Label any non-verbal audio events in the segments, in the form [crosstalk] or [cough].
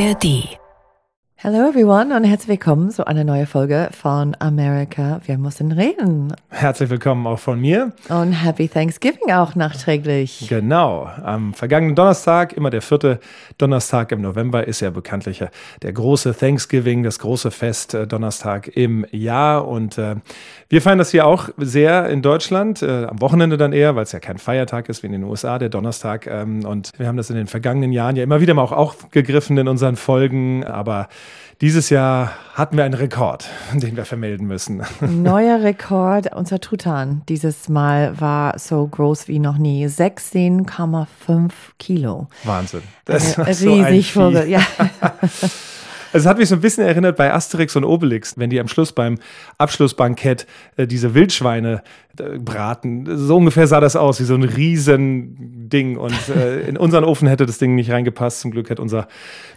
ARD. Hello everyone und herzlich willkommen zu einer neuen Folge von America. Wir müssen reden. Herzlich willkommen auch von mir. Und Happy Thanksgiving auch nachträglich. Genau. Am vergangenen Donnerstag, immer der vierte Donnerstag im November, ist ja bekanntlich der große Thanksgiving, das große Fest äh, Donnerstag im Jahr. Und äh, wir feiern das hier auch sehr in Deutschland, äh, am Wochenende dann eher, weil es ja kein Feiertag ist wie in den USA, der Donnerstag. Ähm, und wir haben das in den vergangenen Jahren ja immer wieder mal auch aufgegriffen in unseren Folgen. Aber dieses Jahr hatten wir einen Rekord, [laughs] den wir vermelden müssen. [laughs] Neuer Rekord. Unser Truthahn dieses Mal war so groß wie noch nie. 16,5 Kilo. Wahnsinn. Das ist riesig so ja. [laughs] Es hat mich so ein bisschen erinnert bei Asterix und Obelix, wenn die am Schluss beim Abschlussbankett äh, diese Wildschweine äh, braten. So ungefähr sah das aus, wie so ein riesen Ding. Und [laughs] äh, in unseren Ofen hätte das Ding nicht reingepasst. Zum Glück hat unser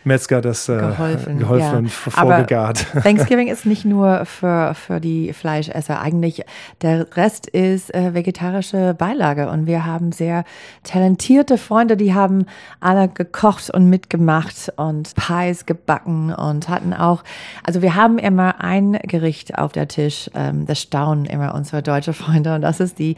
Metzger das äh, geholfen, geholfen ja. und vorgegart. Aber [laughs] Thanksgiving ist nicht nur für, für die Fleischesser. Eigentlich der Rest ist äh, vegetarische Beilage. Und wir haben sehr talentierte Freunde, die haben alle gekocht und mitgemacht und Pies gebacken und hatten auch, also wir haben immer ein Gericht auf der Tisch, ähm, das staunen immer unsere deutsche Freunde und das ist die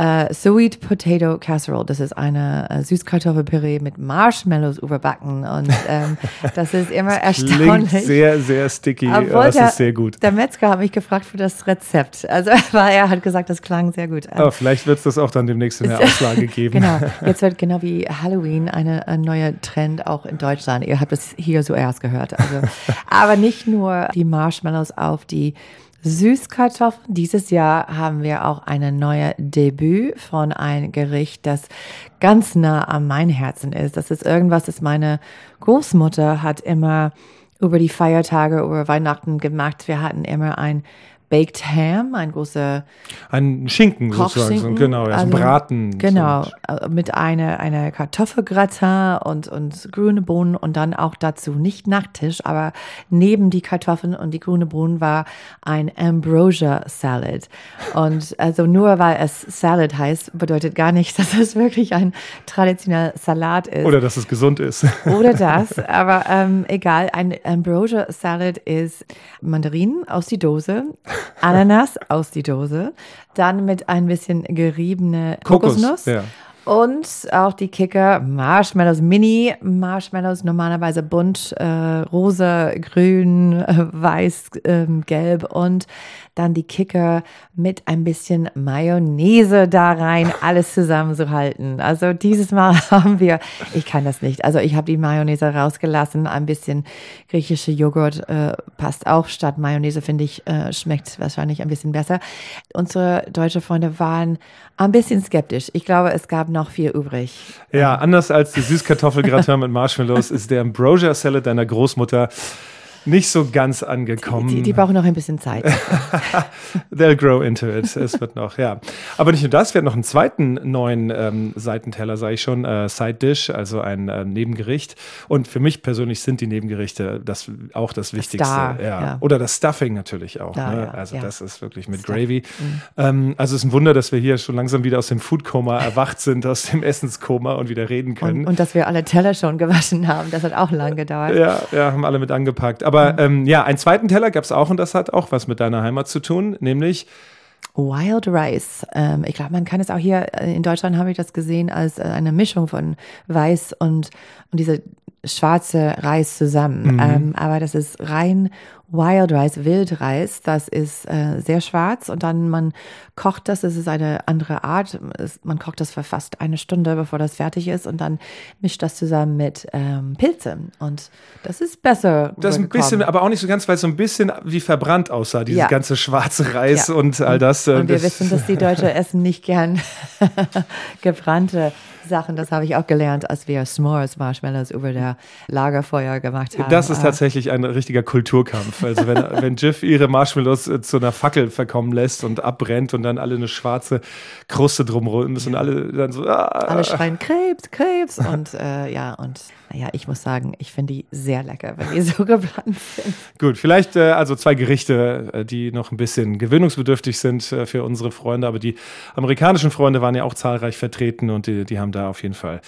Uh, Sweet Potato Casserole, das ist eine uh, Süßkartoffelpüree mit Marshmallows überbacken und ähm, [laughs] das ist immer das erstaunlich. Sehr, sehr sticky, aber es ist sehr gut. Der Metzger hat mich gefragt für das Rezept. Also [laughs] weil er hat gesagt, das klang sehr gut. Aber vielleicht wird es das auch dann demnächst in der Auslage [laughs] geben. genau, jetzt wird genau wie Halloween eine, ein neuer Trend auch in Deutschland. Ihr habt es hier zuerst gehört. Also, aber nicht nur die Marshmallows auf die Süßkartoffeln. Dieses Jahr haben wir auch eine neue Debüt von ein Gericht, das ganz nah an mein Herzen ist. Das ist irgendwas, das meine Großmutter hat immer über die Feiertage, über Weihnachten gemacht. Wir hatten immer ein Baked Ham, ein großer ein Schinken sozusagen, genau, ja, also, Braten. Genau, so. mit einer eine Kartoffelgratin und und grüne Bohnen und dann auch dazu nicht Nachtisch, aber neben die Kartoffeln und die grüne Bohnen war ein Ambrosia Salad. Und also nur weil es Salad heißt, bedeutet gar nicht, [laughs] dass es wirklich ein traditioneller Salat ist. Oder dass es gesund ist. [laughs] Oder das, aber ähm, egal, ein Ambrosia Salad ist Mandarinen aus die Dose Ananas aus die Dose, dann mit ein bisschen geriebene Kokosnuss. Kokos, ja. Und auch die Kicker Marshmallows Mini, Marshmallows normalerweise bunt, äh, rosa, grün, äh, weiß, äh, gelb und dann die Kicker mit ein bisschen Mayonnaise da rein, alles zusammenzuhalten. Also dieses Mal [laughs] haben wir, ich kann das nicht, also ich habe die Mayonnaise rausgelassen, ein bisschen griechische Joghurt äh, passt auch statt Mayonnaise, finde ich, äh, schmeckt wahrscheinlich ein bisschen besser. Unsere deutsche Freunde waren ein bisschen skeptisch. Ich glaube, es gab noch viel übrig. Ja, anders als die Süßkartoffelgratin mit Marshmallows ist der Ambrosia Salad deiner Großmutter nicht so ganz angekommen. Die, die, die, brauchen noch ein bisschen Zeit. [laughs] They'll grow into it. Es wird noch, ja. Aber nicht nur das, wir haben noch einen zweiten neuen ähm, Seitenteller, sage ich schon, äh, Side Dish, also ein äh, Nebengericht. Und für mich persönlich sind die Nebengerichte das auch das Wichtigste. Star, ja. ja. Oder das Stuffing natürlich auch. Da, ne? ja, also das ist wirklich mit Stuff. Gravy. Mhm. Ähm, also es ist ein Wunder, dass wir hier schon langsam wieder aus dem Foodkoma [laughs] erwacht sind, aus dem Essenskoma und wieder reden können. Und, und dass wir alle Teller schon gewaschen haben, das hat auch lange gedauert. Ja, ja, haben alle mit angepackt. Aber mhm. ähm, ja, einen zweiten Teller gab es auch und das hat auch was mit deiner Heimat zu tun, nämlich Wild Rice. Ähm, ich glaube, man kann es auch hier äh, in Deutschland habe ich das gesehen als äh, eine Mischung von Weiß und, und diese schwarze Reis zusammen. Mhm. Ähm, aber das ist rein Wild Rice, Wildreis. Das ist äh, sehr schwarz und dann man kocht das. Es ist eine andere Art. Man kocht das für fast eine Stunde, bevor das fertig ist und dann mischt das zusammen mit ähm, Pilze und das ist besser. Das ist ein bisschen, aber auch nicht so ganz, weil es so ein bisschen wie verbrannt aussah, dieses ja. ganze schwarze Reis ja. und all das. Äh, und wir das wissen, dass die Deutschen [laughs] essen nicht gern [laughs] gebrannte Sachen, das habe ich auch gelernt, als wir S'mores Marshmallows über der Lagerfeuer gemacht haben. Das ist ah. tatsächlich ein richtiger Kulturkampf. Also wenn, wenn Jiff ihre Marshmallows äh, zu einer Fackel verkommen lässt und abbrennt und dann alle eine schwarze Kruste drumherum ist ja. und alle dann so. Ah. Alle schreien Krebs, Krebs und äh, ja und naja, ich muss sagen, ich finde die sehr lecker, wenn die so [laughs] gebrannt sind. Gut, vielleicht äh, also zwei Gerichte, äh, die noch ein bisschen gewöhnungsbedürftig sind äh, für unsere Freunde, aber die amerikanischen Freunde waren ja auch zahlreich vertreten und die, die haben da auf jeden Fall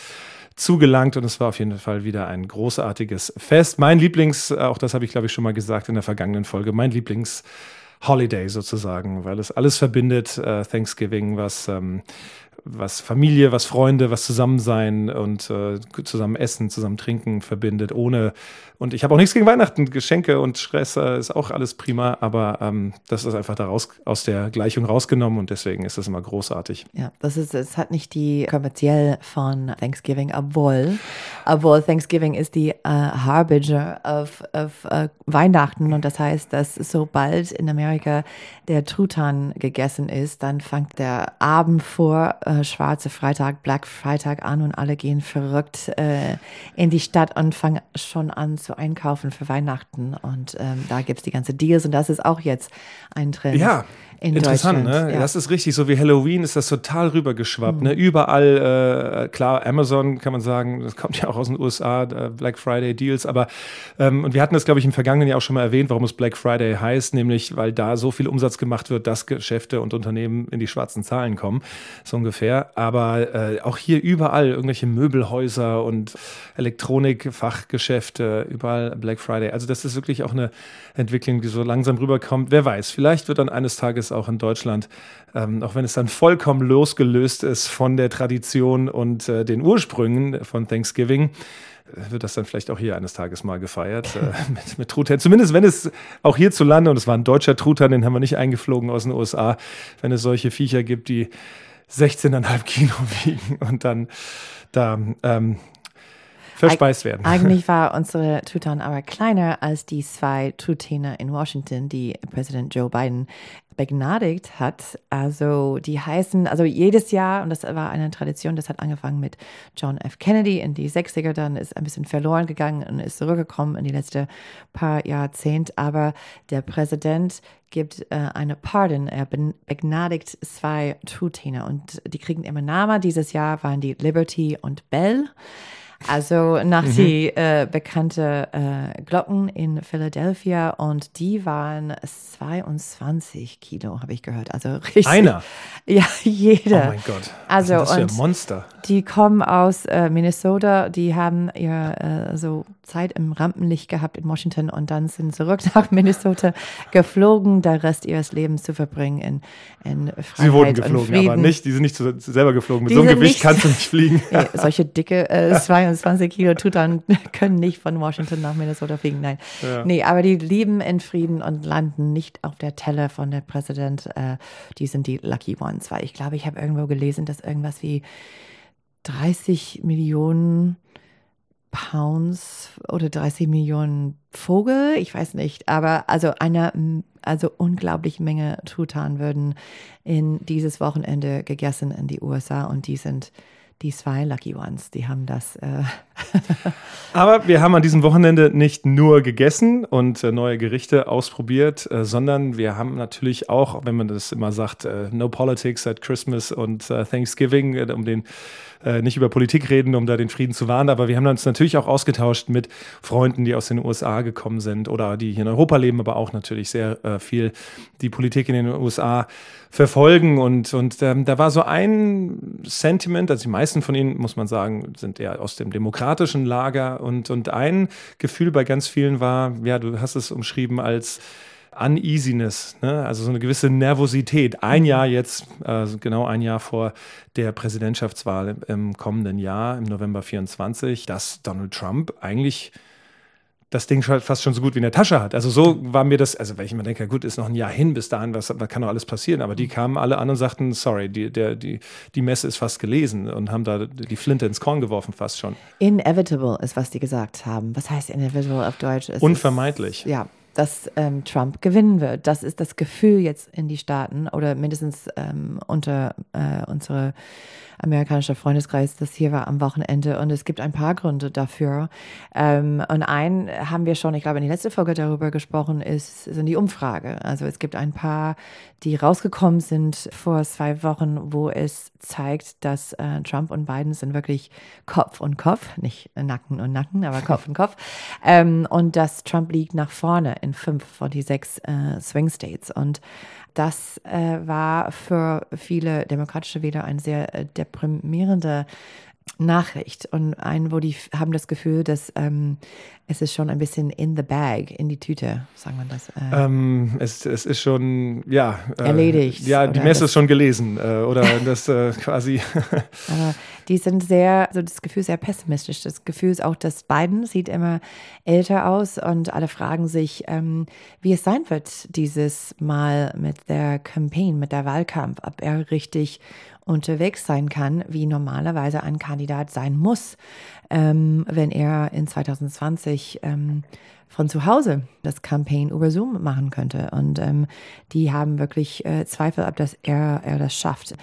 zugelangt und es war auf jeden Fall wieder ein großartiges Fest. Mein Lieblings, auch das habe ich glaube ich schon mal gesagt in der vergangenen Folge, mein Lieblings Holiday sozusagen, weil es alles verbindet, äh, Thanksgiving, was ähm, was Familie, was Freunde, was Zusammensein und äh, zusammen essen, zusammen trinken verbindet, ohne und ich habe auch nichts gegen Weihnachten, Geschenke und Stress äh, ist auch alles prima, aber ähm, das ist einfach daraus aus der Gleichung rausgenommen und deswegen ist das immer großartig. Ja, das ist, es hat nicht die kommerziell von Thanksgiving, obwohl, obwohl Thanksgiving ist die äh, Harbinger auf, auf äh, Weihnachten und das heißt, dass sobald in Amerika der Truthahn gegessen ist, dann fängt der Abend vor äh, Schwarze Freitag, Black Freitag an und alle gehen verrückt äh, in die Stadt und fangen schon an zu einkaufen für Weihnachten. Und ähm, da gibt es die ganze Deals und das ist auch jetzt ein Trend. Ja, in Interessant, ne? Ja. Das ist richtig. So wie Halloween ist das total rübergeschwappt. Mhm. Ne? Überall, äh, klar, Amazon kann man sagen, das kommt ja auch aus den USA, Black Friday Deals. Aber ähm, und wir hatten das, glaube ich, im vergangenen Jahr auch schon mal erwähnt, warum es Black Friday heißt, nämlich weil da so viel Umsatz gemacht wird, dass Geschäfte und Unternehmen in die schwarzen Zahlen kommen, so ungefähr. Aber äh, auch hier überall irgendwelche Möbelhäuser und Elektronikfachgeschäfte, überall Black Friday. Also das ist wirklich auch eine Entwicklung, die so langsam rüberkommt. Wer weiß, vielleicht wird dann eines Tages auch in Deutschland, ähm, auch wenn es dann vollkommen losgelöst ist von der Tradition und äh, den Ursprüngen von Thanksgiving, äh, wird das dann vielleicht auch hier eines Tages mal gefeiert äh, [laughs] mit, mit Truthahn. Zumindest wenn es auch hierzulande, und es war ein deutscher Truthahn, den haben wir nicht eingeflogen aus den USA, wenn es solche Viecher gibt, die 16,5 Kilo [laughs] wiegen und dann da ähm, verspeist werden. Eigentlich [laughs] war unsere Truthahn aber kleiner als die zwei Truthähne in Washington, die Präsident Joe Biden begnadigt hat. Also die heißen, also jedes Jahr, und das war eine Tradition, das hat angefangen mit John F. Kennedy in die 60er, dann ist ein bisschen verloren gegangen und ist zurückgekommen in die letzten paar Jahrzehnte. Aber der Präsident gibt äh, eine Pardon, er begnadigt zwei Truthähne und die kriegen immer Namen. Dieses Jahr waren die Liberty und Bell. Also nach mhm. die äh, bekannte äh, Glocken in Philadelphia und die waren 22 Kilo, habe ich gehört. Also richtig. Einer? [laughs] Ja, jeder. Oh mein Gott. Also das ist und ein Monster. Die kommen aus äh, Minnesota, die haben ihre äh, so Zeit im Rampenlicht gehabt in Washington und dann sind zurück [laughs] nach Minnesota geflogen, der Rest ihres Lebens zu verbringen in, in Freiheit Sie wurden geflogen, aber nicht, die sind nicht zu, selber geflogen. Mit die so einem Gewicht nicht, kannst du nicht fliegen. [laughs] solche dicke äh, 22 Kilo Tutan [laughs] können nicht von Washington nach Minnesota fliegen, nein. Ja. Nee, aber die leben in Frieden und landen nicht auf der Telle von der Präsident. Äh, die sind die Lucky Ones, weil ich glaube, ich habe irgendwo gelesen, dass irgendwas wie 30 Millionen Pounds oder 30 Millionen Vogel, ich weiß nicht, aber also eine also unglaubliche Menge Truthahn würden in dieses Wochenende gegessen in die USA und die sind die zwei Lucky Ones, die haben das. Äh [laughs] Aber wir haben an diesem Wochenende nicht nur gegessen und äh, neue Gerichte ausprobiert, äh, sondern wir haben natürlich auch, wenn man das immer sagt, äh, No Politics at Christmas und Thanksgiving, um den nicht über Politik reden, um da den Frieden zu wahren, aber wir haben uns natürlich auch ausgetauscht mit Freunden, die aus den USA gekommen sind oder die hier in Europa leben, aber auch natürlich sehr viel die Politik in den USA verfolgen. Und, und ähm, da war so ein Sentiment, also die meisten von ihnen, muss man sagen, sind eher aus dem demokratischen Lager. Und, und ein Gefühl bei ganz vielen war, ja, du hast es umschrieben als Uneasiness, ne? also so eine gewisse Nervosität. Ein mhm. Jahr jetzt, äh, genau ein Jahr vor der Präsidentschaftswahl im kommenden Jahr, im November 24, dass Donald Trump eigentlich das Ding fast schon so gut wie in der Tasche hat. Also so war mir das, also weil ich immer denke, gut, ist noch ein Jahr hin bis dahin, was, was kann doch alles passieren. Aber die kamen alle an und sagten, sorry, die, der, die, die Messe ist fast gelesen und haben da die Flinte ins Korn geworfen fast schon. Inevitable ist, was die gesagt haben. Was heißt inevitable auf Deutsch? Es Unvermeidlich. Ist, ja, dass ähm, Trump gewinnen wird. Das ist das Gefühl jetzt in die Staaten oder mindestens ähm, unter äh, unsere amerikanischer Freundeskreis, das hier war am Wochenende und es gibt ein paar Gründe dafür. Ähm, und einen haben wir schon, ich glaube, in der letzten Folge darüber gesprochen, ist, sind die Umfrage. Also es gibt ein paar, die rausgekommen sind vor zwei Wochen, wo es zeigt, dass äh, Trump und Biden sind wirklich Kopf und Kopf, nicht Nacken und Nacken, aber [laughs] Kopf und Kopf. Ähm, und dass Trump liegt nach vorne in fünf von die sechs äh, Swing States. Und das äh, war für viele demokratische Wähler ein sehr äh, deprimierender Nachricht und einen, wo die haben das Gefühl, dass ähm, es ist schon ein bisschen in the bag, in die Tüte, sagen wir das. Äh, ähm, es, es ist schon, ja. Äh, erledigt. Ja, die Messe ist schon gelesen äh, oder [laughs] das äh, quasi. [laughs] Aber die sind sehr, also das Gefühl ist sehr pessimistisch. Das Gefühl ist auch, dass Biden sieht immer älter aus und alle fragen sich, ähm, wie es sein wird dieses Mal mit der Campaign, mit der Wahlkampf, ob er richtig unterwegs sein kann, wie normalerweise ein Kandidat sein muss, ähm, wenn er in 2020 ähm, von zu Hause das Campaign über Zoom machen könnte. Und ähm, die haben wirklich äh, Zweifel, ob das er, er das schafft.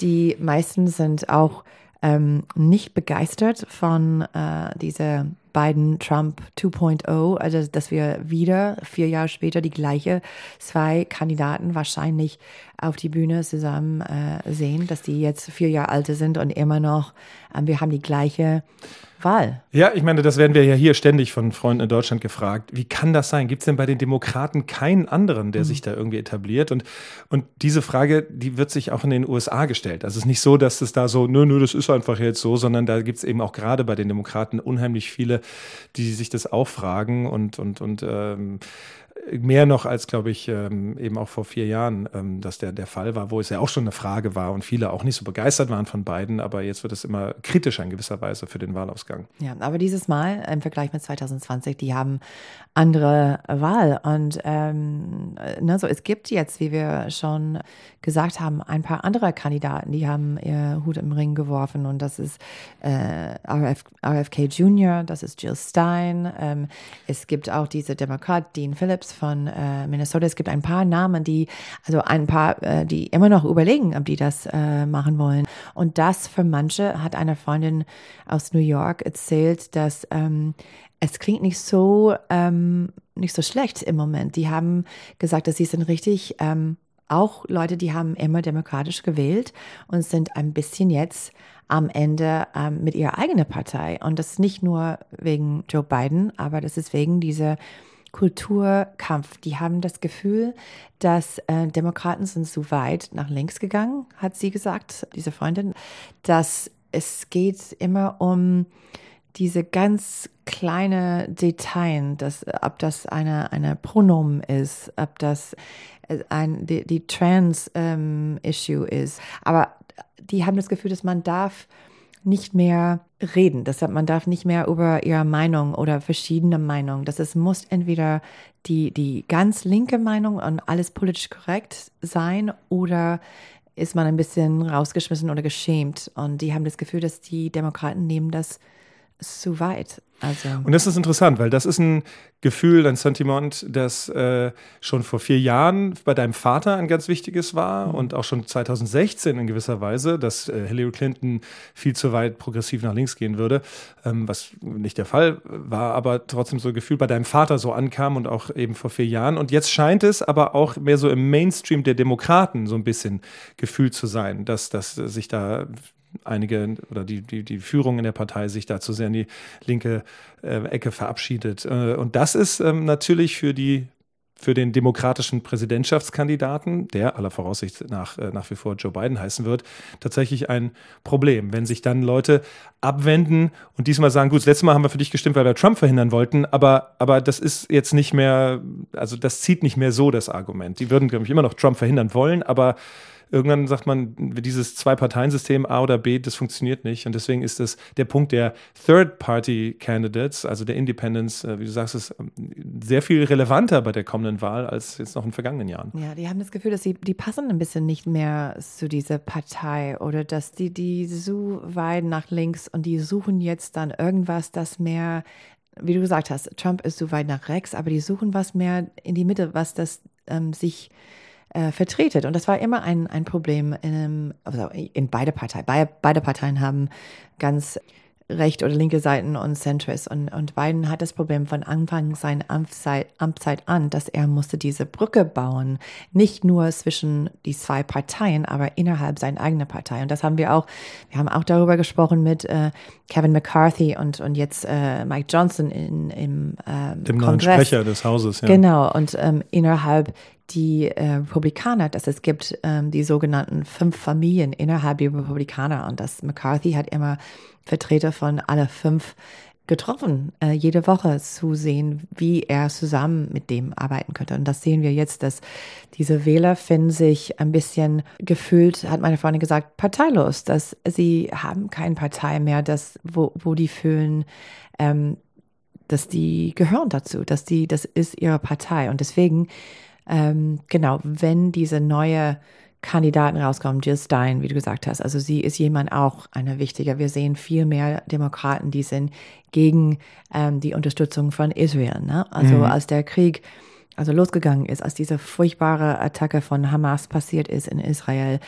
Die meisten sind auch ähm, nicht begeistert von äh, dieser Biden Trump 2.0, also dass wir wieder vier Jahre später die gleiche zwei Kandidaten wahrscheinlich auf die Bühne zusammen äh, sehen, dass die jetzt vier Jahre alt sind und immer noch, äh, wir haben die gleiche Wahl. Ja, ich meine, das werden wir ja hier ständig von Freunden in Deutschland gefragt. Wie kann das sein? Gibt es denn bei den Demokraten keinen anderen, der mhm. sich da irgendwie etabliert? Und, und diese Frage, die wird sich auch in den USA gestellt. Also es ist nicht so, dass es da so, nö, nö, das ist einfach jetzt so, sondern da gibt es eben auch gerade bei den Demokraten unheimlich viele, die sich das auch fragen und, und, und ähm, mehr noch als, glaube ich, ähm, eben auch vor vier Jahren, ähm, dass der, der Fall war, wo es ja auch schon eine Frage war und viele auch nicht so begeistert waren von beiden, aber jetzt wird es immer kritischer in gewisser Weise für den Wahlausgang. Ja, aber dieses Mal im Vergleich mit 2020, die haben andere Wahl und ähm, ne, so, es gibt jetzt, wie wir schon gesagt haben, ein paar andere Kandidaten, die haben ihr Hut im Ring geworfen und das ist äh, RF, RFK Jr., das ist Jill Stein, ähm, es gibt auch diese Demokrat Dean Phillips von äh, Minnesota. Es gibt ein paar Namen, die, also ein paar, äh, die immer noch überlegen, ob die das äh, machen wollen. Und das für manche hat eine Freundin aus New York erzählt, dass ähm, es klingt nicht so, ähm, nicht so schlecht im Moment. Die haben gesagt, dass sie sind richtig, ähm, auch Leute, die haben immer demokratisch gewählt und sind ein bisschen jetzt am Ende ähm, mit ihrer eigenen Partei. Und das ist nicht nur wegen Joe Biden, aber das ist wegen dieser Kulturkampf. Die haben das Gefühl, dass äh, Demokraten sind so weit nach links gegangen, hat sie gesagt, diese Freundin, dass es geht immer um diese ganz kleine Details, dass, ob das eine, eine Pronomen ist, ob das äh, ein, die, die Trans-Issue ähm, ist. Aber die haben das Gefühl, dass man darf nicht mehr reden. Deshalb, man darf nicht mehr über ihre Meinung oder verschiedene Meinungen. Das ist, muss entweder die, die ganz linke Meinung und alles politisch korrekt sein oder ist man ein bisschen rausgeschmissen oder geschämt. Und die haben das Gefühl, dass die Demokraten nehmen das zu weit. Also. Und das ist interessant, weil das ist ein Gefühl, ein Sentiment, das äh, schon vor vier Jahren bei deinem Vater ein ganz wichtiges war mhm. und auch schon 2016 in gewisser Weise, dass äh, Hillary Clinton viel zu weit progressiv nach links gehen würde, ähm, was nicht der Fall war, aber trotzdem so ein Gefühl bei deinem Vater so ankam und auch eben vor vier Jahren. Und jetzt scheint es aber auch mehr so im Mainstream der Demokraten so ein bisschen gefühlt zu sein, dass, dass sich da einige oder die, die, die Führung in der Partei sich da zu sehr in die linke äh, Ecke verabschiedet. Äh, und das ist ähm, natürlich für die für den demokratischen Präsidentschaftskandidaten, der aller Voraussicht nach äh, nach wie vor Joe Biden heißen wird, tatsächlich ein Problem. Wenn sich dann Leute abwenden und diesmal sagen, gut, das letzte Mal haben wir für dich gestimmt, weil wir Trump verhindern wollten, aber, aber das ist jetzt nicht mehr, also das zieht nicht mehr so das Argument. Die würden, glaube ich, immer noch Trump verhindern wollen, aber irgendwann sagt man, dieses Zwei-Parteien-System A oder B, das funktioniert nicht. Und deswegen ist das der Punkt der Third-Party-Candidates, also der Independents, äh, wie du sagst, ist ähm, sehr viel relevanter bei der kommenden Wahl als jetzt noch in vergangenen Jahren. Ja, die haben das Gefühl, dass sie, die passen ein bisschen nicht mehr zu dieser Partei oder dass die, die so weit nach links und die suchen jetzt dann irgendwas, das mehr wie du gesagt hast, Trump ist so weit nach rechts, aber die suchen was mehr in die Mitte, was das ähm, sich äh, vertretet. Und das war immer ein, ein Problem in, also in beide Parteien. Beide, beide Parteien haben ganz recht oder linke Seiten und Centrist. Und, und Biden hat das Problem von Anfang seiner Amtszeit, Amtszeit an, dass er musste diese Brücke bauen. Nicht nur zwischen die zwei Parteien, aber innerhalb seiner eigenen Partei. Und das haben wir auch, wir haben auch darüber gesprochen mit äh, Kevin McCarthy und, und jetzt äh, Mike Johnson in, im ähm, Dem neuen Sprecher des Hauses, ja. Genau. Und ähm, innerhalb die äh, Republikaner, dass es gibt ähm, die sogenannten fünf Familien innerhalb der Republikaner und das McCarthy hat immer Vertreter von alle fünf getroffen, äh, jede Woche zu sehen, wie er zusammen mit dem arbeiten könnte. Und das sehen wir jetzt, dass diese Wähler finden sich ein bisschen gefühlt, hat meine Freundin gesagt, parteilos, dass sie haben keine Partei mehr, dass, wo, wo die fühlen, ähm, dass die gehören dazu, dass die, das ist ihre Partei. Und deswegen, ähm, genau, wenn diese neue Kandidaten rauskommen, Jill Stein, wie du gesagt hast. Also sie ist jemand auch eine wichtige. Wir sehen viel mehr Demokraten, die sind gegen ähm, die Unterstützung von Israel. Ne? Also mhm. als der Krieg also losgegangen ist, als diese furchtbare Attacke von Hamas passiert ist in Israel,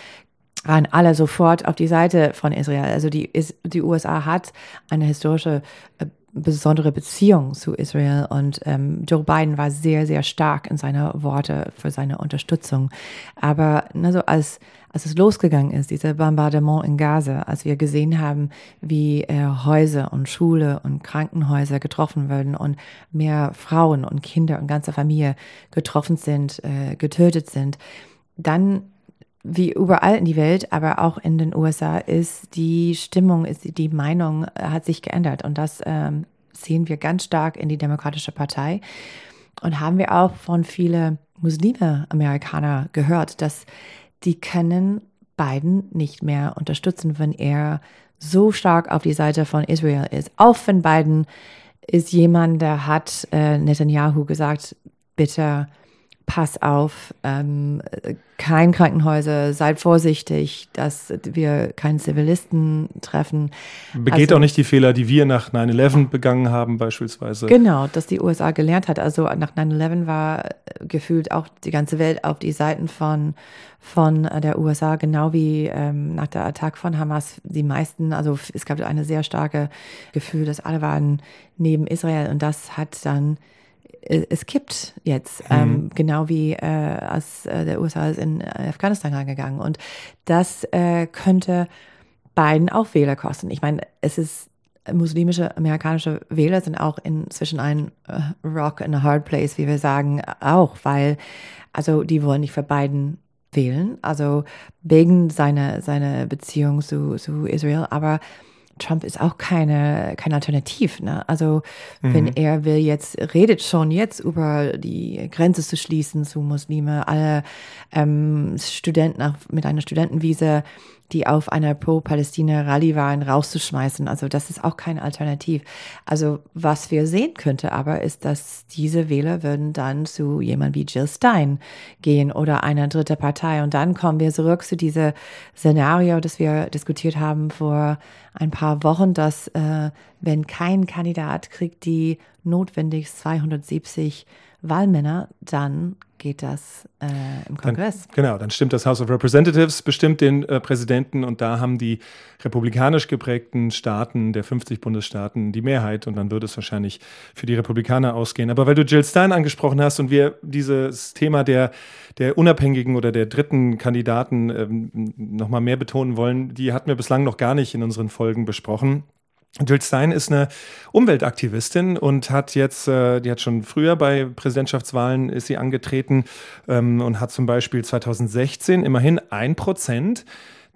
waren alle sofort auf die Seite von Israel. Also die, die USA hat eine historische äh, besondere Beziehung zu Israel und ähm, Joe Biden war sehr, sehr stark in seiner Worte für seine Unterstützung. Aber also als, als es losgegangen ist, dieser Bombardement in Gaza, als wir gesehen haben, wie äh, Häuser und Schule und Krankenhäuser getroffen würden und mehr Frauen und Kinder und ganze Familie getroffen sind, äh, getötet sind, dann wie überall in die Welt, aber auch in den USA ist die Stimmung, ist die Meinung äh, hat sich geändert und das ähm, sehen wir ganz stark in die Demokratische Partei und haben wir auch von vielen Muslime Amerikaner gehört, dass die können Biden nicht mehr unterstützen, wenn er so stark auf die Seite von Israel ist. Auch wenn Biden ist jemand, der hat äh, Netanyahu gesagt, bitte pass auf, ähm, kein Krankenhäuser, seid vorsichtig, dass wir keinen Zivilisten treffen. Begeht also, auch nicht die Fehler, die wir nach 9-11 begangen haben, beispielsweise. Genau, dass die USA gelernt hat. Also nach 9-11 war gefühlt auch die ganze Welt auf die Seiten von, von der USA, genau wie ähm, nach der Attack von Hamas. Die meisten, also es gab eine sehr starke Gefühl, dass alle waren neben Israel und das hat dann es kippt jetzt, mhm. ähm, genau wie äh, als äh, der USA ist in Afghanistan reingegangen. Und das äh, könnte beiden auch Wähler kosten. Ich meine, es ist muslimische amerikanische Wähler sind auch inzwischen ein äh, Rock in a hard place, wie wir sagen, auch, weil also die wollen nicht für beiden wählen, also wegen seiner seine Beziehung zu, zu Israel, aber Trump ist auch keine, kein Alternativ. Ne? Also mhm. wenn er will jetzt, redet schon jetzt über die Grenze zu schließen zu Muslime, alle ähm, Studenten mit einer Studentenvisa die auf einer Pro-Palästina-Rallye waren, rauszuschmeißen. Also das ist auch kein Alternativ. Also was wir sehen könnte aber, ist, dass diese Wähler würden dann zu jemand wie Jill Stein gehen oder einer dritte Partei. Und dann kommen wir zurück zu diesem Szenario, das wir diskutiert haben vor ein paar Wochen, dass äh, wenn kein Kandidat kriegt die notwendig 270 Wahlmänner, dann geht das äh, im Kongress. Dann, genau, dann stimmt das House of Representatives, bestimmt den äh, Präsidenten und da haben die republikanisch geprägten Staaten der 50 Bundesstaaten die Mehrheit und dann würde es wahrscheinlich für die Republikaner ausgehen. Aber weil du Jill Stein angesprochen hast und wir dieses Thema der, der unabhängigen oder der dritten Kandidaten ähm, nochmal mehr betonen wollen, die hatten wir bislang noch gar nicht in unseren Folgen besprochen. Jill Stein ist eine Umweltaktivistin und hat jetzt, äh, die hat schon früher bei Präsidentschaftswahlen ist sie angetreten ähm, und hat zum Beispiel 2016 immerhin ein Prozent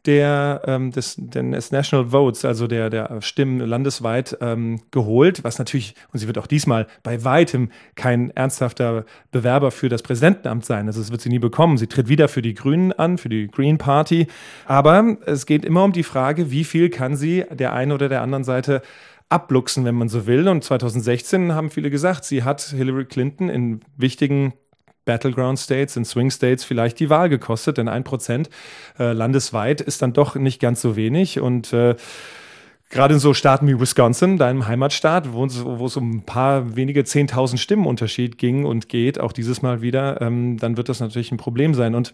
der, ähm, des, des National Votes, also der, der Stimmen landesweit ähm, geholt, was natürlich, und sie wird auch diesmal bei weitem kein ernsthafter Bewerber für das Präsidentenamt sein. Also das wird sie nie bekommen. Sie tritt wieder für die Grünen an, für die Green Party. Aber es geht immer um die Frage, wie viel kann sie der einen oder der anderen Seite abluchsen, wenn man so will. Und 2016 haben viele gesagt, sie hat Hillary Clinton in wichtigen Battleground States, in Swing States vielleicht die Wahl gekostet, denn ein Prozent äh, landesweit ist dann doch nicht ganz so wenig und äh, Gerade in so Staaten wie Wisconsin, deinem Heimatstaat, wo, wo es um ein paar wenige 10.000 Stimmen Unterschied ging und geht, auch dieses Mal wieder, ähm, dann wird das natürlich ein Problem sein. Und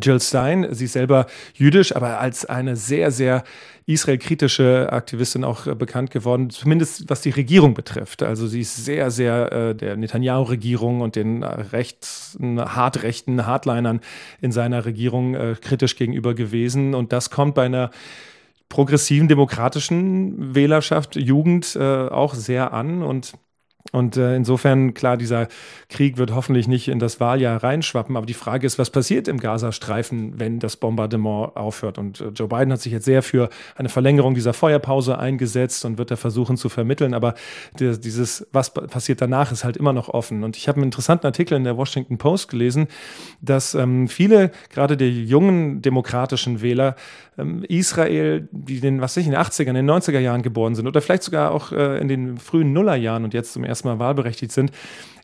Jill Stein, sie ist selber jüdisch, aber als eine sehr, sehr israelkritische Aktivistin auch äh, bekannt geworden, zumindest was die Regierung betrifft. Also sie ist sehr, sehr äh, der Netanyahu-Regierung und den äh, rechten, hartrechten Hardlinern in seiner Regierung kritisch gegenüber gewesen. Und das kommt bei einer progressiven demokratischen Wählerschaft, Jugend auch sehr an. Und Und äh, insofern, klar, dieser Krieg wird hoffentlich nicht in das Wahljahr reinschwappen. Aber die Frage ist, was passiert im Gazastreifen, wenn das Bombardement aufhört? Und äh, Joe Biden hat sich jetzt sehr für eine Verlängerung dieser Feuerpause eingesetzt und wird da versuchen zu vermitteln. Aber der, dieses, was passiert danach, ist halt immer noch offen. Und ich habe einen interessanten Artikel in der Washington Post gelesen, dass ähm, viele, gerade der jungen demokratischen Wähler, ähm, Israel, die den, was ich, in den 80er, in den 90er Jahren geboren sind oder vielleicht sogar auch äh, in den frühen Nullerjahren und jetzt zum ersten Mal wahlberechtigt sind,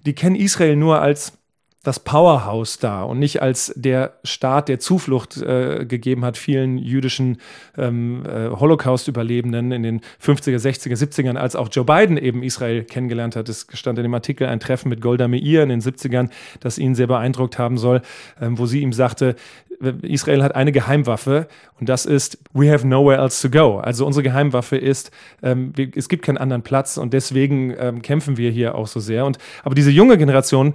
die kennen Israel nur als das Powerhouse da und nicht als der Staat, der Zuflucht äh, gegeben hat vielen jüdischen ähm, äh, Holocaust-Überlebenden in den 50er, 60er, 70ern, als auch Joe Biden eben Israel kennengelernt hat. Es stand in dem Artikel ein Treffen mit Golda Meir in den 70ern, das ihn sehr beeindruckt haben soll, ähm, wo sie ihm sagte, Israel hat eine Geheimwaffe und das ist, we have nowhere else to go. Also unsere Geheimwaffe ist, ähm, es gibt keinen anderen Platz und deswegen ähm, kämpfen wir hier auch so sehr. Und aber diese junge Generation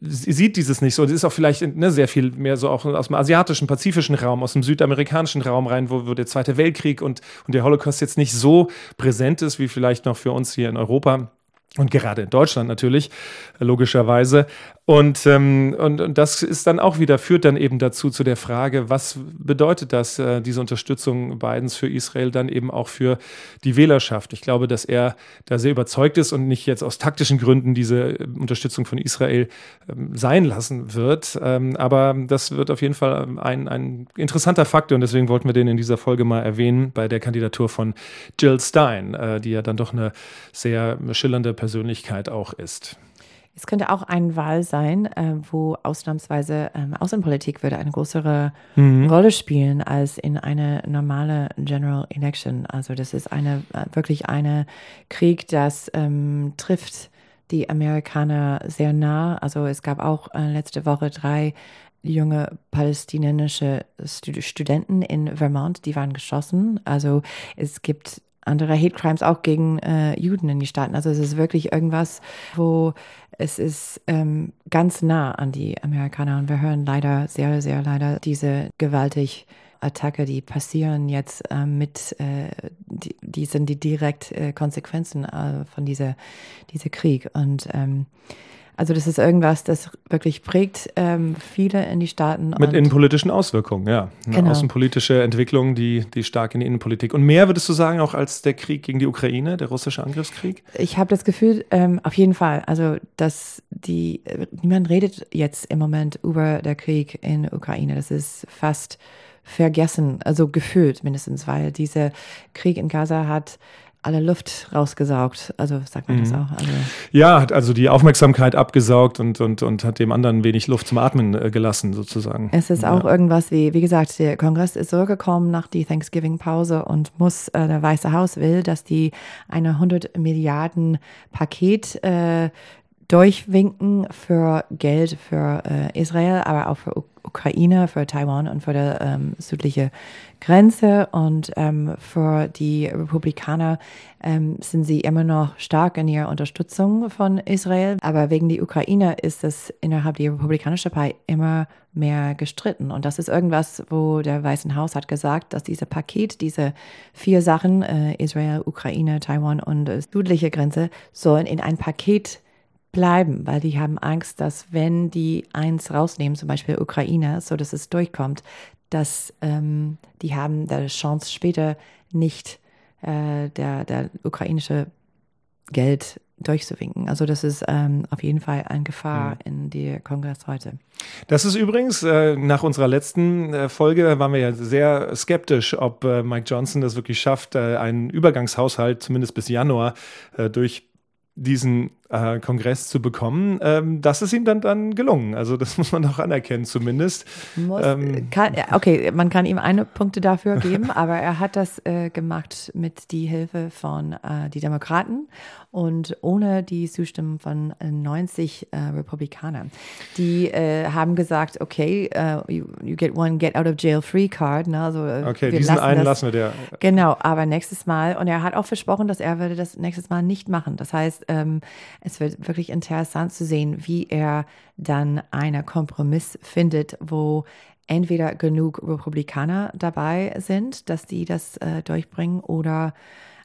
sieht dieses nicht so. Sie ist auch vielleicht ne, sehr viel mehr so auch aus dem asiatischen, pazifischen Raum, aus dem südamerikanischen Raum rein, wo, wo der Zweite Weltkrieg und, und der Holocaust jetzt nicht so präsent ist, wie vielleicht noch für uns hier in Europa. Und gerade in Deutschland natürlich, logischerweise. Und, ähm, und, und das ist dann auch wieder, führt dann eben dazu, zu der Frage, was bedeutet das, äh, diese Unterstützung Bidens für Israel dann eben auch für die Wählerschaft? Ich glaube, dass er da sehr überzeugt ist und nicht jetzt aus taktischen Gründen diese äh, Unterstützung von Israel ähm, sein lassen wird. Ähm, aber das wird auf jeden Fall ein, ein interessanter Faktor und deswegen wollten wir den in dieser Folge mal erwähnen bei der Kandidatur von Jill Stein, äh, die ja dann doch eine sehr schillernde Persönlichkeit auch ist. Es könnte auch eine Wahl sein, äh, wo ausnahmsweise ähm, Außenpolitik würde eine größere mhm. Rolle spielen als in eine normale General Election. Also das ist eine äh, wirklich eine Krieg, das ähm, trifft die Amerikaner sehr nah. Also es gab auch äh, letzte Woche drei junge palästinensische Studenten in Vermont, die waren geschossen. Also es gibt andere Hate Crimes auch gegen äh, Juden in die Staaten. Also es ist wirklich irgendwas, wo es ist ähm, ganz nah an die Amerikaner und wir hören leider, sehr, sehr leider diese gewaltig Attacke, die passieren jetzt äh, mit, äh, die, die, sind die direkt äh, Konsequenzen äh, von dieser, dieser Krieg. Und ähm, also das ist irgendwas, das wirklich prägt ähm, viele in die Staaten. Mit innenpolitischen Auswirkungen, ja. Eine genau. außenpolitische Entwicklung, die, die stark in die Innenpolitik. Und mehr würdest du sagen, auch als der Krieg gegen die Ukraine, der russische Angriffskrieg? Ich habe das Gefühl, ähm, auf jeden Fall, also dass die, niemand redet jetzt im Moment über den Krieg in Ukraine. Das ist fast vergessen, also gefühlt mindestens, weil dieser Krieg in Gaza hat alle Luft rausgesaugt. Also sagt man mhm. das auch. Also ja, hat also die Aufmerksamkeit abgesaugt und, und, und hat dem anderen wenig Luft zum Atmen äh, gelassen, sozusagen. Es ist auch irgendwas wie, wie gesagt, der Kongress ist zurückgekommen nach die Thanksgiving-Pause und muss, äh, der Weiße Haus will, dass die eine 100 Milliarden Paket äh, durchwinken für Geld für äh, Israel, aber auch für Ukraine, für Taiwan und für die ähm, südliche Grenze. Und ähm, für die Republikaner ähm, sind sie immer noch stark in ihrer Unterstützung von Israel. Aber wegen der Ukraine ist es innerhalb der Republikanischen Partei immer mehr gestritten. Und das ist irgendwas, wo der Weißen Haus hat gesagt, dass diese Paket, diese vier Sachen, äh, Israel, Ukraine, Taiwan und äh, südliche Grenze, sollen in ein Paket bleiben, weil die haben Angst, dass wenn die eins rausnehmen, zum Beispiel Ukraine, so dass es durchkommt, dass ähm, die haben der Chance später nicht äh, der, der ukrainische Geld durchzuwinken. Also das ist ähm, auf jeden Fall eine Gefahr mhm. in die Kongress heute. Das ist übrigens, äh, nach unserer letzten äh, Folge waren wir ja sehr skeptisch, ob äh, Mike Johnson das wirklich schafft, äh, einen Übergangshaushalt zumindest bis Januar äh, durch diesen äh, Kongress zu bekommen. Ähm, das ist ihm dann, dann gelungen. Also das [laughs] muss man doch anerkennen zumindest. Muss, ähm, kann, okay, man kann ihm eine Punkte dafür geben, [laughs] aber er hat das äh, gemacht mit die Hilfe von äh, die Demokraten und ohne die Zustimmung von 90 äh, Republikanern. Die äh, haben gesagt, okay, uh, you, you, get one get out of jail free card. Ne? Also, okay, diesen einen das, lassen wir der. Genau, aber nächstes Mal, und er hat auch versprochen, dass er würde das nächstes Mal nicht machen. Das heißt, ähm, es wird wirklich interessant zu sehen, wie er dann einen Kompromiss findet, wo entweder genug Republikaner dabei sind, dass die das äh, durchbringen oder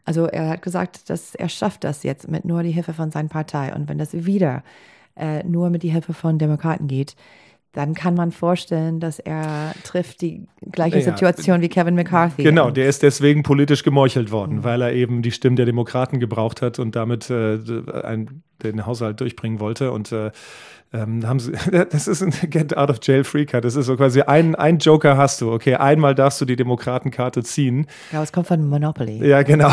Also er hat gesagt, dass er schafft das jetzt mit nur die Hilfe von seiner Partei. Und wenn das wieder äh, nur mit die Hilfe von Demokraten geht, dann kann man vorstellen, dass er trifft die gleiche ja, Situation wie Kevin McCarthy. Genau, der ist deswegen politisch gemeuchelt worden, mhm. weil er eben die Stimmen der Demokraten gebraucht hat und damit äh, ein, den Haushalt durchbringen wollte. Und äh, ähm, haben sie, [laughs] das ist ein Get Out of Jail Free Card. Das ist so quasi ein, ein Joker hast du. Okay, einmal darfst du die Demokratenkarte ziehen. Ja, es kommt von Monopoly. Ja, genau.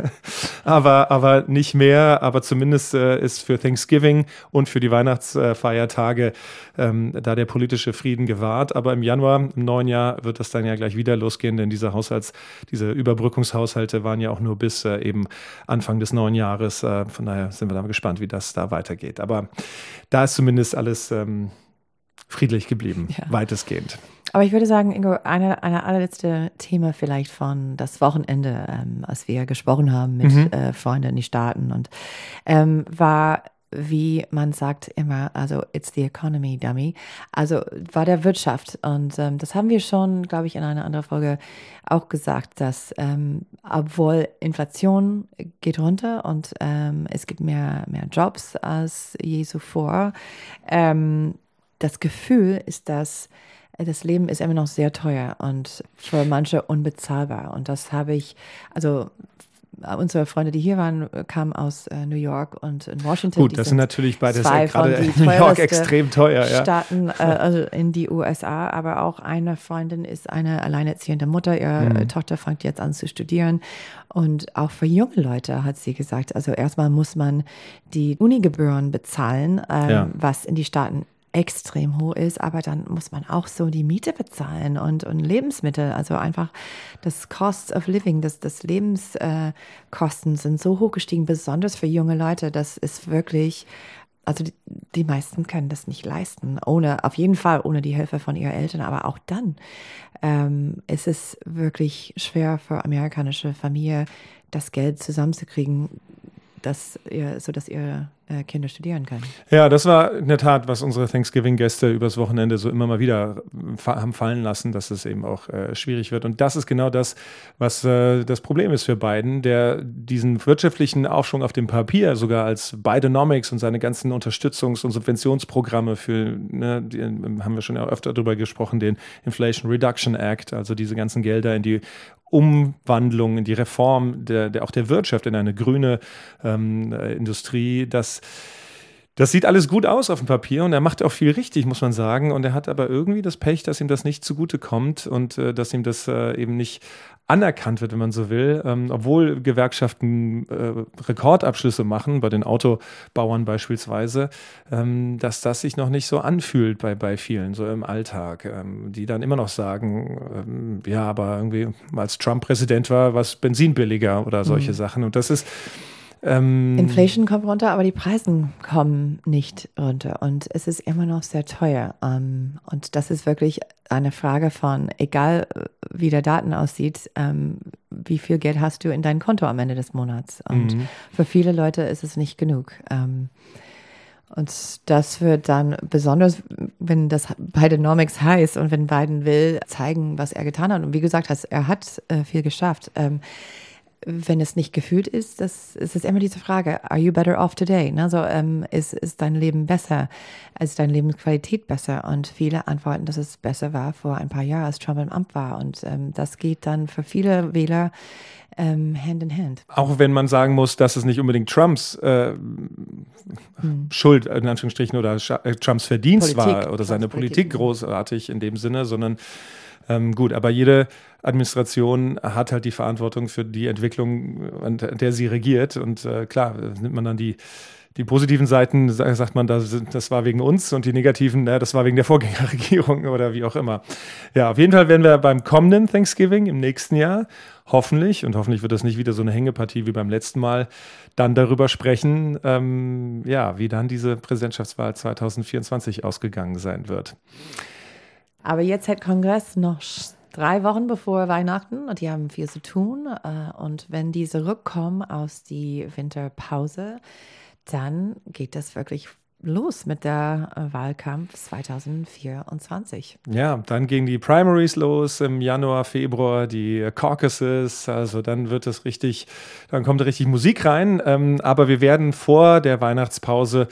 [laughs] aber, aber nicht mehr. Aber zumindest äh, ist für Thanksgiving und für die Weihnachtsfeiertage ähm, da der politische Frieden gewahrt. Aber im Januar, im neuen Jahr, wird das dann ja gleich wieder losgehen, denn diese Haushalts, diese Überbrückungshaushalte waren ja auch nur bis äh, eben Anfang des neuen Jahres. Äh, von daher sind wir da gespannt, wie das da weitergeht. Aber da ist zumindest alles ähm, friedlich geblieben, ja. weitestgehend. Aber ich würde sagen, Ingo, eine, eine allerletzte Thema vielleicht von das Wochenende, ähm, als wir gesprochen haben mit mhm. äh, Freunden in die Staaten und ähm, war wie man sagt immer, also it's the economy, dummy. Also war der Wirtschaft. Und ähm, das haben wir schon, glaube ich, in einer anderen Folge auch gesagt, dass ähm, obwohl Inflation geht runter und ähm, es gibt mehr, mehr Jobs als je zuvor, ähm, das Gefühl ist, dass das Leben ist immer noch sehr teuer und für manche unbezahlbar. Und das habe ich, also unsere Freunde, die hier waren, kamen aus äh, New York und in Washington. Gut, das sind natürlich beide ja gerade in New York extrem teuer. Ja. Staaten äh, also in die USA, aber auch eine Freundin ist eine alleinerziehende Mutter. Ihre mhm. Tochter fängt jetzt an zu studieren. Und auch für junge Leute hat sie gesagt, also erstmal muss man die Unigebühren bezahlen, ähm, ja. was in die Staaten extrem hoch ist, aber dann muss man auch so die Miete bezahlen und, und Lebensmittel. Also einfach das Cost of Living, das, das Lebenskosten äh, sind so hoch gestiegen, besonders für junge Leute. Das ist wirklich, also die, die meisten können das nicht leisten, ohne, auf jeden Fall ohne die Hilfe von ihren Eltern, aber auch dann ähm, ist es wirklich schwer für amerikanische Familien, das Geld zusammenzukriegen, dass ihr, so dass ihr äh, Kinder studieren können. Ja, das war in der Tat, was unsere Thanksgiving-Gäste übers Wochenende so immer mal wieder haben fallen lassen, dass es eben auch äh, schwierig wird. Und das ist genau das, was äh, das Problem ist für Biden, der diesen wirtschaftlichen Aufschwung auf dem Papier sogar als Bidenomics und seine ganzen Unterstützungs- und Subventionsprogramme für, ne, die, haben wir schon öfter darüber gesprochen, den Inflation Reduction Act, also diese ganzen Gelder in die Umwandlung, in die Reform der, der auch der Wirtschaft in eine grüne ähm, Industrie, das das sieht alles gut aus auf dem Papier und er macht auch viel richtig, muss man sagen. Und er hat aber irgendwie das Pech, dass ihm das nicht zugute kommt und äh, dass ihm das äh, eben nicht anerkannt wird, wenn man so will, ähm, obwohl Gewerkschaften äh, Rekordabschlüsse machen, bei den Autobauern beispielsweise, ähm, dass das sich noch nicht so anfühlt bei, bei vielen, so im Alltag, ähm, die dann immer noch sagen, ähm, ja, aber irgendwie, als Trump Präsident war, war es Benzin billiger oder solche mhm. Sachen. Und das ist ähm, Inflation kommt runter, aber die Preise kommen nicht runter und es ist immer noch sehr teuer. Ähm, und das ist wirklich eine Frage von, egal wie der Daten aussieht, ähm, wie viel Geld hast du in dein Konto am Ende des Monats? Und mhm. für viele Leute ist es nicht genug. Ähm, und das wird dann besonders, wenn das Bidenomics heißt und wenn Biden will, zeigen, was er getan hat. Und wie gesagt, er hat äh, viel geschafft. Wenn es nicht gefühlt ist, das, es ist immer diese Frage, are you better off today? Also ähm, ist, ist dein Leben besser? Ist deine Lebensqualität besser? Und viele antworten, dass es besser war vor ein paar Jahren, als Trump im Amt war. Und ähm, das geht dann für viele Wähler ähm, Hand in Hand. Auch wenn man sagen muss, dass es nicht unbedingt Trumps äh, hm. Schuld, in Anführungsstrichen, oder äh, Trumps Verdienst Politik, war oder seine Politik, Politik großartig in dem Sinne, sondern ähm, gut, aber jede Administration hat halt die Verantwortung für die Entwicklung, an der sie regiert. Und äh, klar, nimmt man dann die die positiven Seiten sagt man, das, das war wegen uns und die negativen, na, das war wegen der Vorgängerregierung [laughs] oder wie auch immer. Ja, auf jeden Fall werden wir beim kommenden Thanksgiving im nächsten Jahr hoffentlich, und hoffentlich wird das nicht wieder so eine Hängepartie wie beim letzten Mal, dann darüber sprechen, ähm, ja, wie dann diese Präsidentschaftswahl 2024 ausgegangen sein wird. Aber jetzt hat Kongress noch drei Wochen bevor Weihnachten und die haben viel zu tun. Äh, und wenn die zurückkommen aus die Winterpause, dann geht das wirklich los mit der äh, Wahlkampf 2024. Ja, dann gehen die Primaries los im Januar, Februar, die Caucuses. Also dann wird es richtig, dann kommt richtig Musik rein. Ähm, aber wir werden vor der Weihnachtspause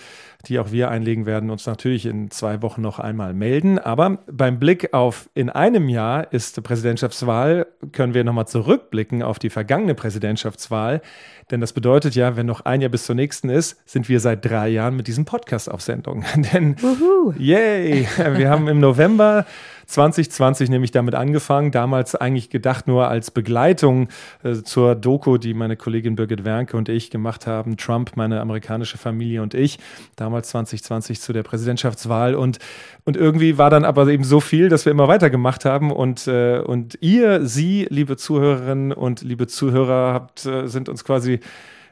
die auch wir einlegen werden, uns natürlich in zwei Wochen noch einmal melden. Aber beim Blick auf in einem Jahr ist Präsidentschaftswahl, können wir nochmal zurückblicken auf die vergangene Präsidentschaftswahl. Denn das bedeutet ja, wenn noch ein Jahr bis zur nächsten ist, sind wir seit drei Jahren mit diesem Podcast auf Sendung. [laughs] Denn, Uhu. yay, wir haben im November 2020 nämlich damit angefangen, damals eigentlich gedacht nur als Begleitung äh, zur Doku, die meine Kollegin Birgit Wernke und ich gemacht haben, Trump, meine amerikanische Familie und ich, damals 2020 zu der Präsidentschaftswahl. Und, und irgendwie war dann aber eben so viel, dass wir immer weitergemacht haben. Und, äh, und ihr, Sie, liebe Zuhörerinnen und liebe Zuhörer, habt, äh, sind uns quasi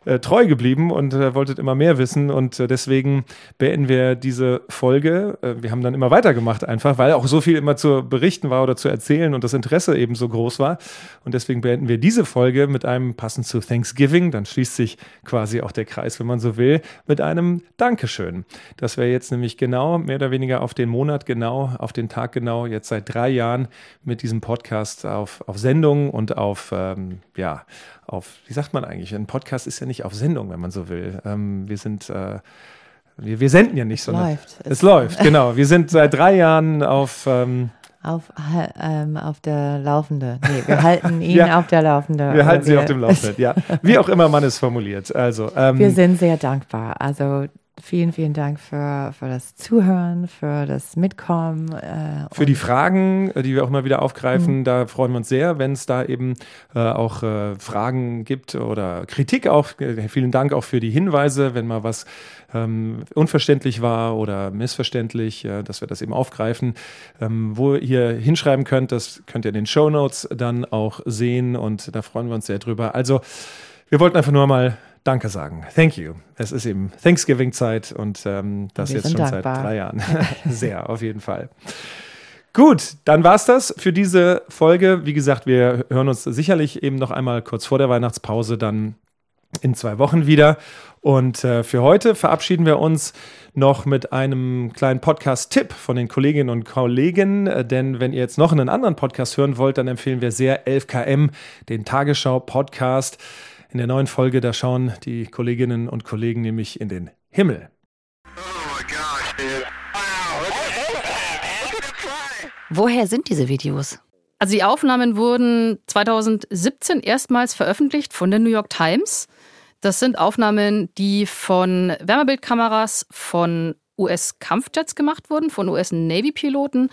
äh, treu geblieben und äh, wolltet immer mehr wissen. Und äh, deswegen beenden wir diese Folge. Äh, wir haben dann immer weitergemacht einfach, weil auch so viel immer zu berichten war oder zu erzählen und das Interesse eben so groß war. Und deswegen beenden wir diese Folge mit einem passend zu Thanksgiving. Dann schließt sich quasi auch der Kreis, wenn man so will, mit einem Dankeschön. Das wäre jetzt nämlich genau, mehr oder weniger auf den Monat genau, auf den Tag genau, jetzt seit drei Jahren mit diesem Podcast auf, auf Sendung und auf, ähm, ja, auf, wie sagt man eigentlich, ein Podcast ist ja nicht auf Sendung, wenn man so will. Ähm, wir sind, äh, wir, wir senden ja nicht, sondern läuft. es, es läuft, [laughs] genau. Wir sind seit drei Jahren auf, ähm, auf, ähm, auf der Laufende. Nee, wir halten [laughs] ihn ja, auf der Laufende. Wir halten sie auf dem Laufenden, ja. Wie auch immer man es formuliert. Also, [laughs] ähm, wir sind sehr dankbar. Also Vielen, vielen Dank für, für das Zuhören, für das Mitkommen. Äh, für die Fragen, äh, die wir auch immer wieder aufgreifen. Mhm. Da freuen wir uns sehr, wenn es da eben äh, auch äh, Fragen gibt oder Kritik auch. Äh, vielen Dank auch für die Hinweise, wenn mal was ähm, unverständlich war oder missverständlich, äh, dass wir das eben aufgreifen. Ähm, wo ihr hinschreiben könnt, das könnt ihr in den Show Notes dann auch sehen und da freuen wir uns sehr drüber. Also, wir wollten einfach nur mal Danke sagen. Thank you. Es ist eben Thanksgiving-Zeit und ähm, das jetzt schon dankbar. seit drei Jahren. [laughs] [laughs] Sehr, auf jeden Fall. Gut, dann war es das für diese Folge. Wie gesagt, wir hören uns sicherlich eben noch einmal kurz vor der Weihnachtspause dann in zwei Wochen wieder. Und äh, für heute verabschieden wir uns noch mit einem kleinen Podcast-Tipp von den Kolleginnen und Kollegen. Äh, denn wenn ihr jetzt noch einen anderen Podcast hören wollt, dann empfehlen wir sehr 11KM, den Tagesschau-Podcast. In der neuen Folge, da schauen die Kolleginnen und Kollegen nämlich in den Himmel. Woher sind diese Videos? Also die Aufnahmen wurden 2017 erstmals veröffentlicht von der New York Times. Das sind Aufnahmen, die von Wärmebildkameras von US-Kampfjets gemacht wurden, von US-Navy-Piloten.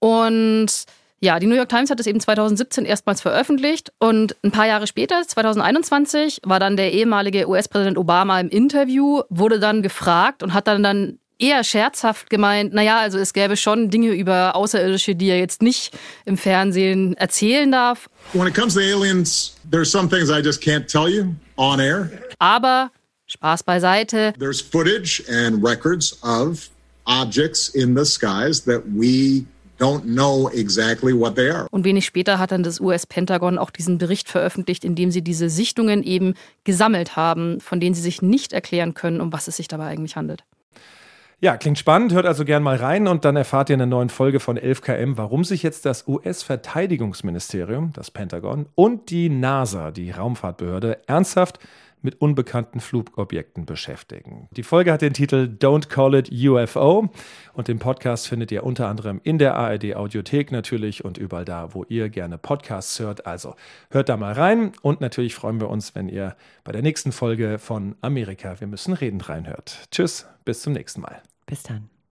Und ja, die New York Times hat es eben 2017 erstmals veröffentlicht und ein paar Jahre später, 2021, war dann der ehemalige US-Präsident Obama im Interview, wurde dann gefragt und hat dann dann eher scherzhaft gemeint, naja, also es gäbe schon Dinge über Außerirdische, die er jetzt nicht im Fernsehen erzählen darf. When it comes to aliens, there's some things I just can't tell you on air. Aber Spaß beiseite. There's footage and records of objects in the skies that we don't know exactly what they are. Und wenig später hat dann das US-Pentagon auch diesen Bericht veröffentlicht, in dem sie diese Sichtungen eben gesammelt haben, von denen sie sich nicht erklären können, um was es sich dabei eigentlich handelt. Ja, klingt spannend. Hört also gern mal rein und dann erfahrt ihr in der neuen Folge von 11KM, warum sich jetzt das US-Verteidigungsministerium, das Pentagon und die NASA, die Raumfahrtbehörde, ernsthaft mit unbekannten Flugobjekten beschäftigen. Die Folge hat den Titel Don't Call It UFO und den Podcast findet ihr unter anderem in der ARD Audiothek natürlich und überall da, wo ihr gerne Podcasts hört. Also hört da mal rein und natürlich freuen wir uns, wenn ihr bei der nächsten Folge von Amerika, wir müssen reden reinhört. Tschüss, bis zum nächsten Mal. Bis dann.